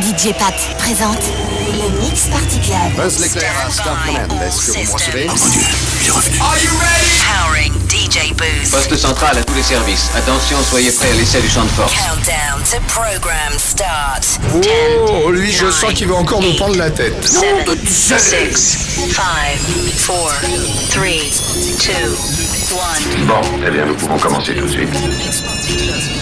DJ Pat présente le Mix Party Club. Buzz l'éclair à Star Command. Est-ce que vous me. Are you ready? Powering DJ Booth. Poste central à tous les services. Attention, soyez prêts à l'essai du champ de force. Countdown to program start. Oh, lui, je sens qu'il va encore nous prendre la tête. 7, 6, 5, 4, 3, 2, 1. Bon, eh bien, nous pouvons commencer tout de suite.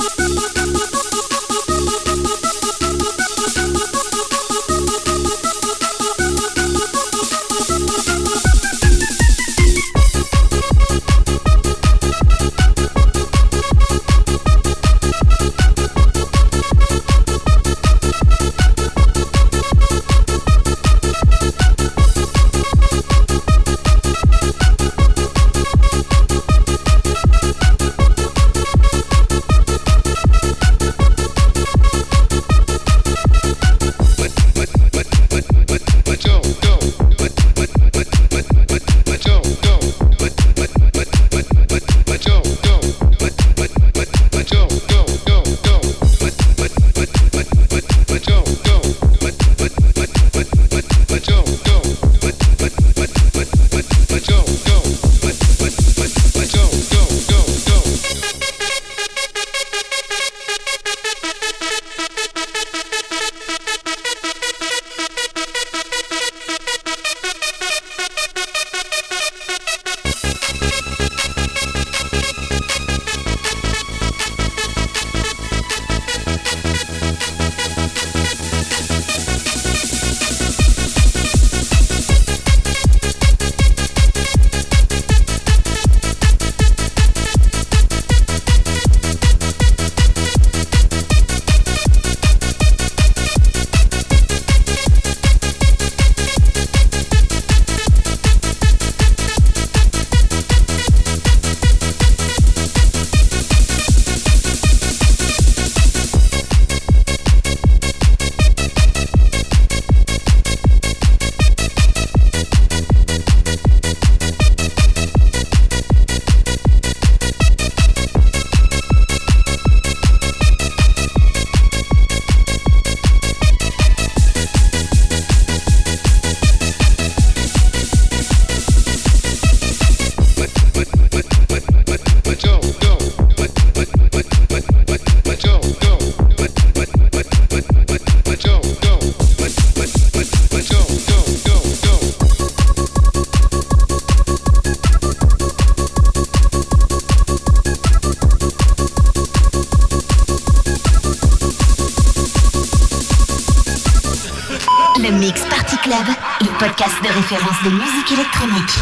de musique électronique.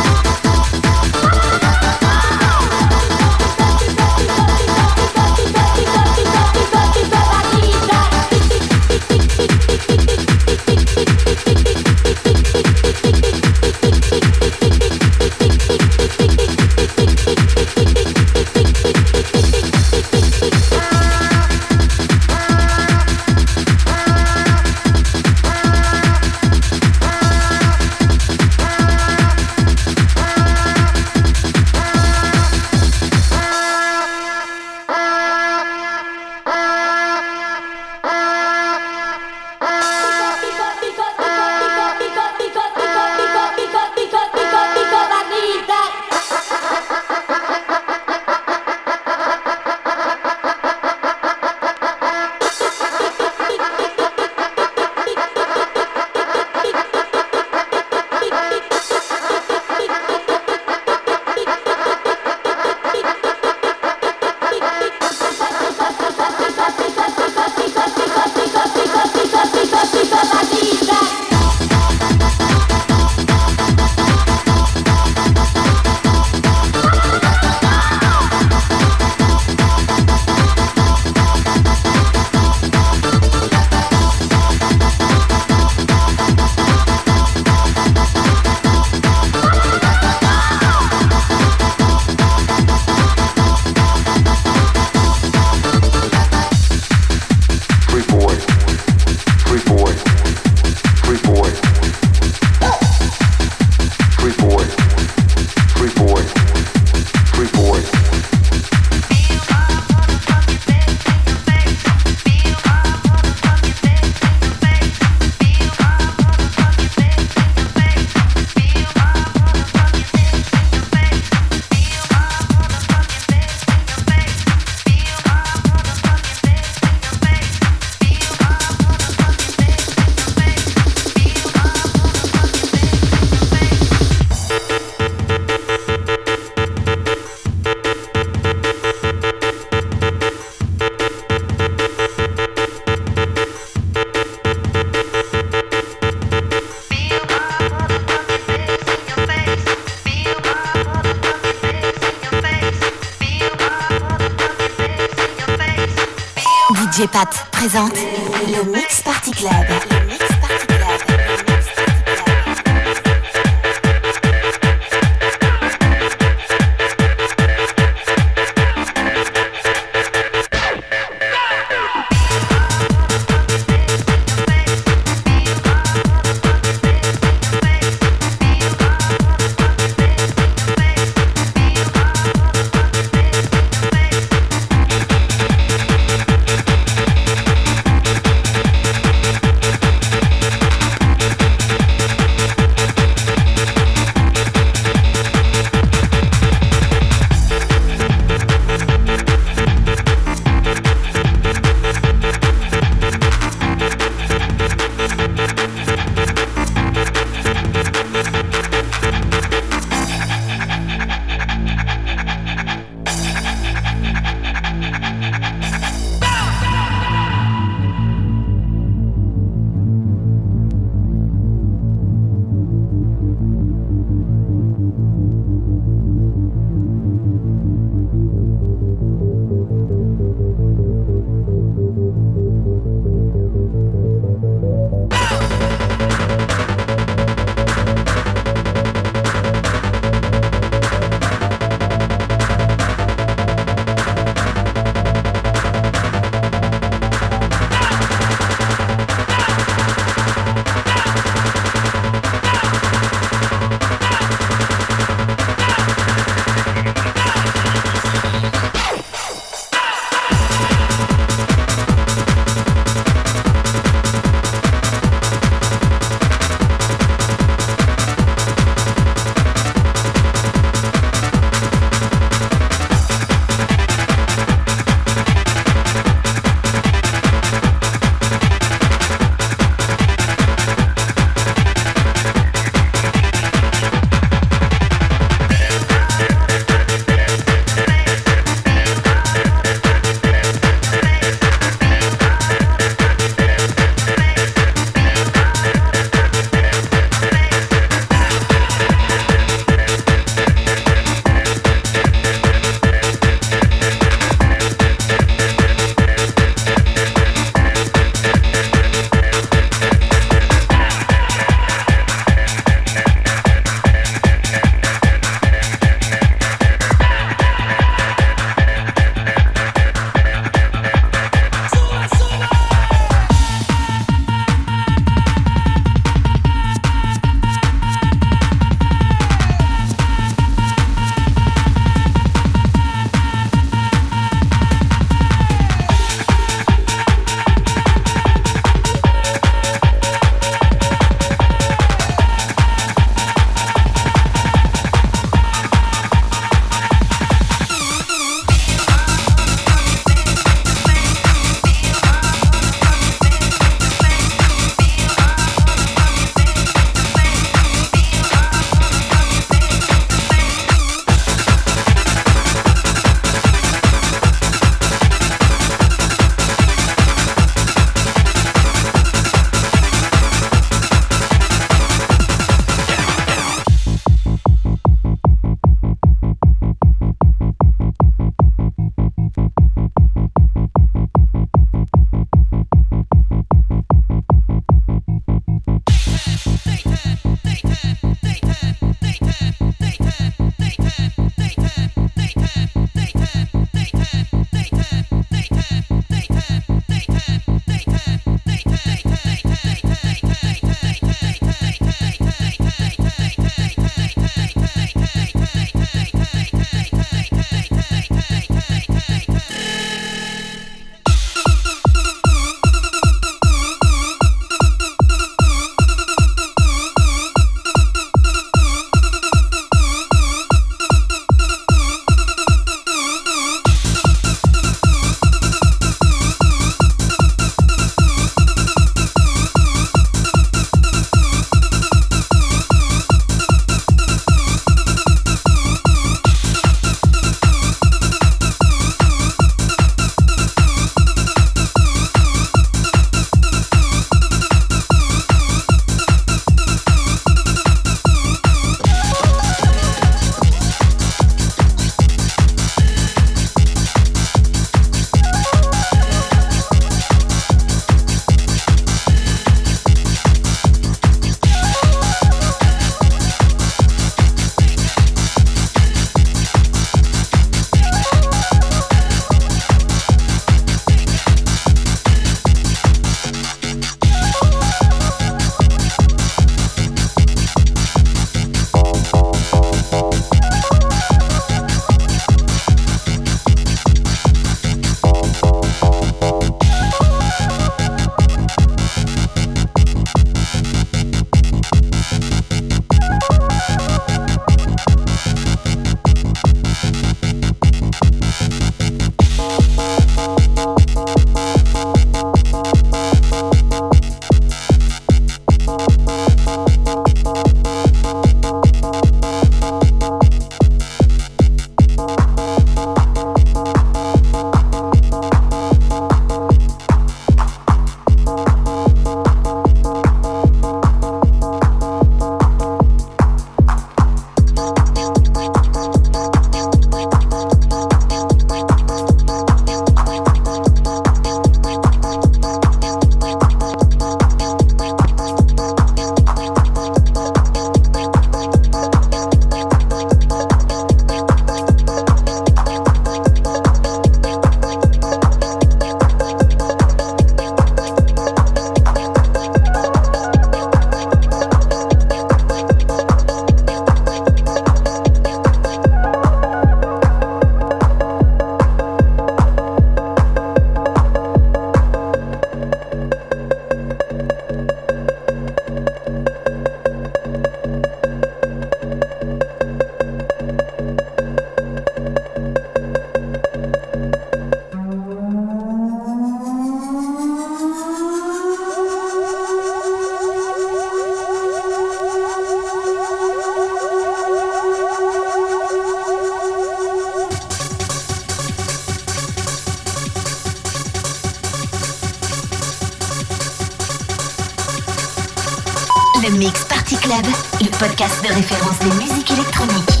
Le podcast de référence des musiques électroniques.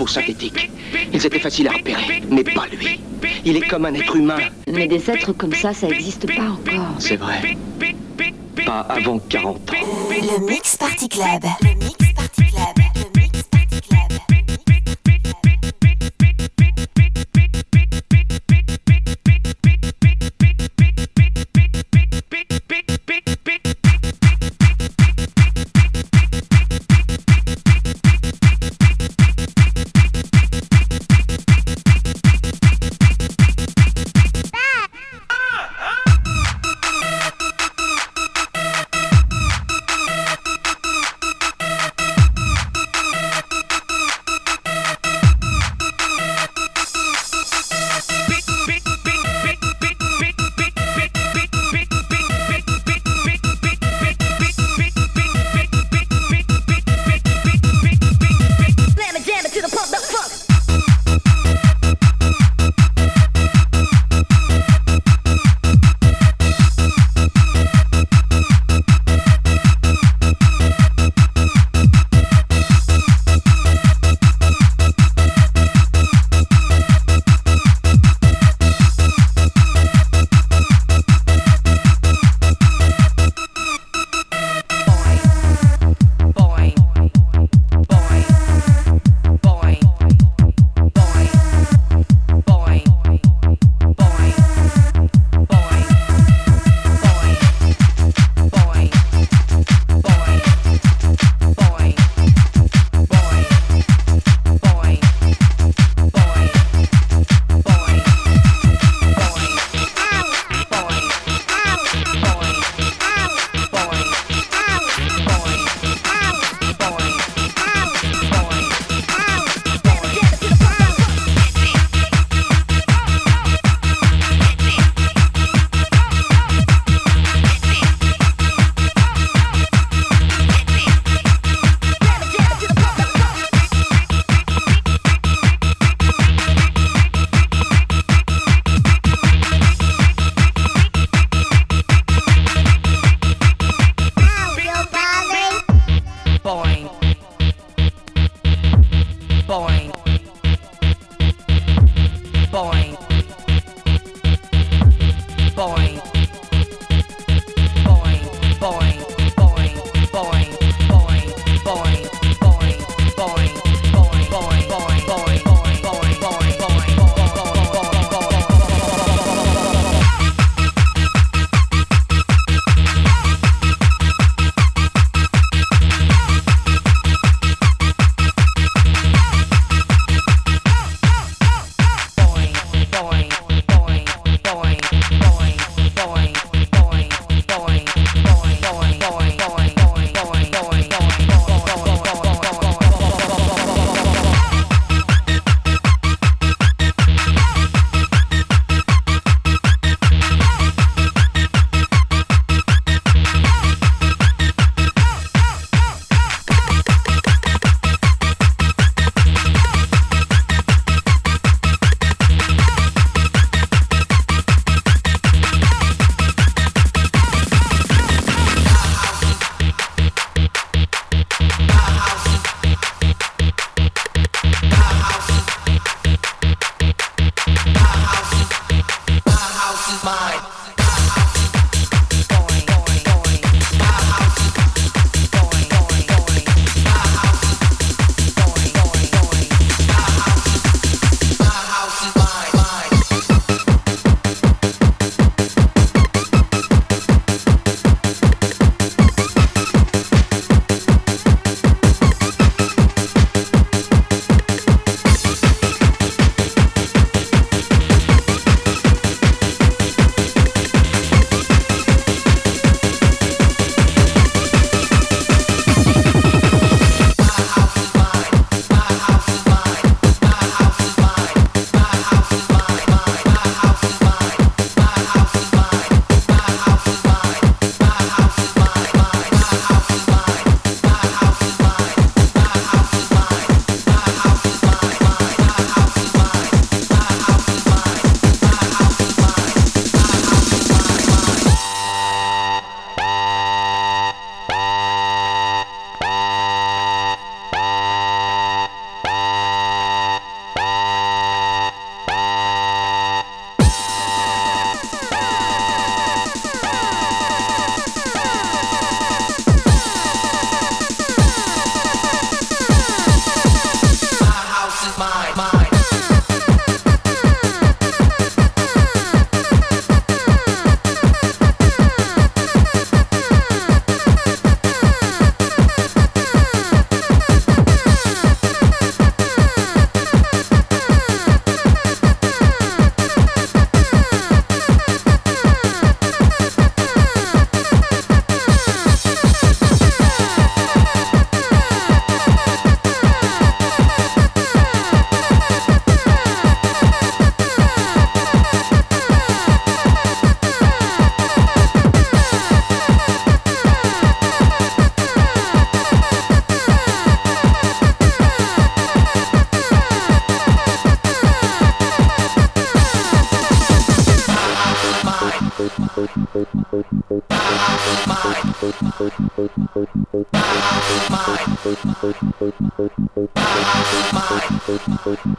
Peau synthétique. Ils étaient faciles à repérer, mais pas lui. Il est comme un être humain. Mais des êtres comme ça, ça n'existe pas encore. C'est vrai. Pas avant 40 ans. Le Mix Party Club.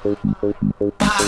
Bye.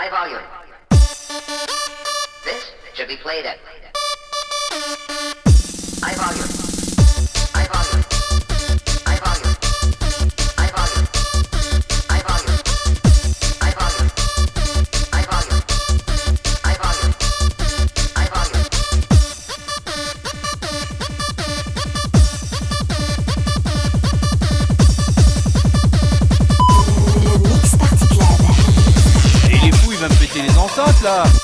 High volume. This should be played at. love.